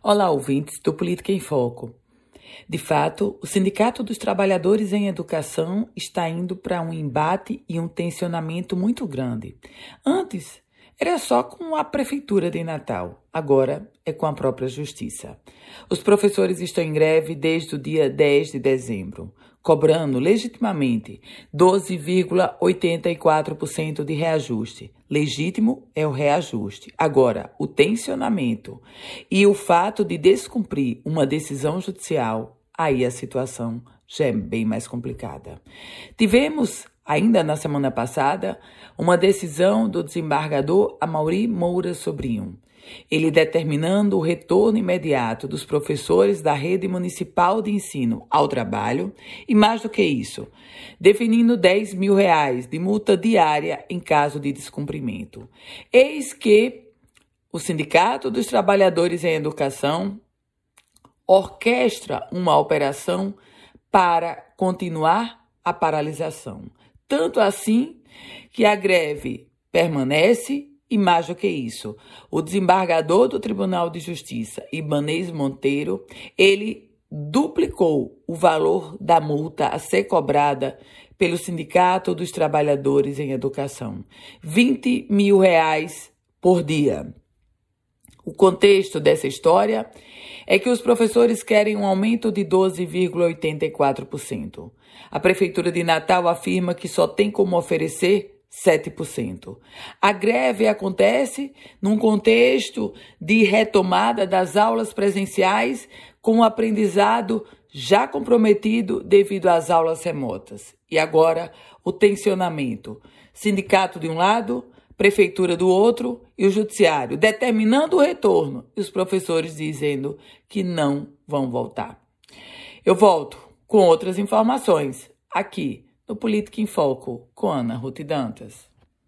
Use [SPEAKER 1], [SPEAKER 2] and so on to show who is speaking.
[SPEAKER 1] Olá, ouvintes do Política em Foco. De fato, o Sindicato dos Trabalhadores em Educação está indo para um embate e um tensionamento muito grande. Antes, era só com a Prefeitura de Natal, agora é com a própria Justiça. Os professores estão em greve desde o dia 10 de dezembro cobrando legitimamente 12,84% de reajuste. Legítimo é o reajuste. Agora, o tensionamento e o fato de descumprir uma decisão judicial, aí a situação já é bem mais complicada. Tivemos, ainda na semana passada, uma decisão do desembargador Amaury Moura Sobrinho ele determinando o retorno imediato dos professores da rede municipal de ensino ao trabalho e, mais do que isso, definindo 10 mil reais de multa diária em caso de descumprimento. Eis que o Sindicato dos Trabalhadores em Educação orquestra uma operação para continuar a paralisação. Tanto assim que a greve permanece e mais do que isso, o desembargador do Tribunal de Justiça, Ibanez Monteiro, ele duplicou o valor da multa a ser cobrada pelo Sindicato dos Trabalhadores em Educação. 20 mil reais por dia. O contexto dessa história é que os professores querem um aumento de 12,84%. A Prefeitura de Natal afirma que só tem como oferecer 7%. A greve acontece num contexto de retomada das aulas presenciais com o aprendizado já comprometido devido às aulas remotas. E agora o tensionamento. Sindicato de um lado, prefeitura do outro e o judiciário determinando o retorno e os professores dizendo que não vão voltar. Eu volto com outras informações aqui no Política em Foco, com Ana Ruth Dantas.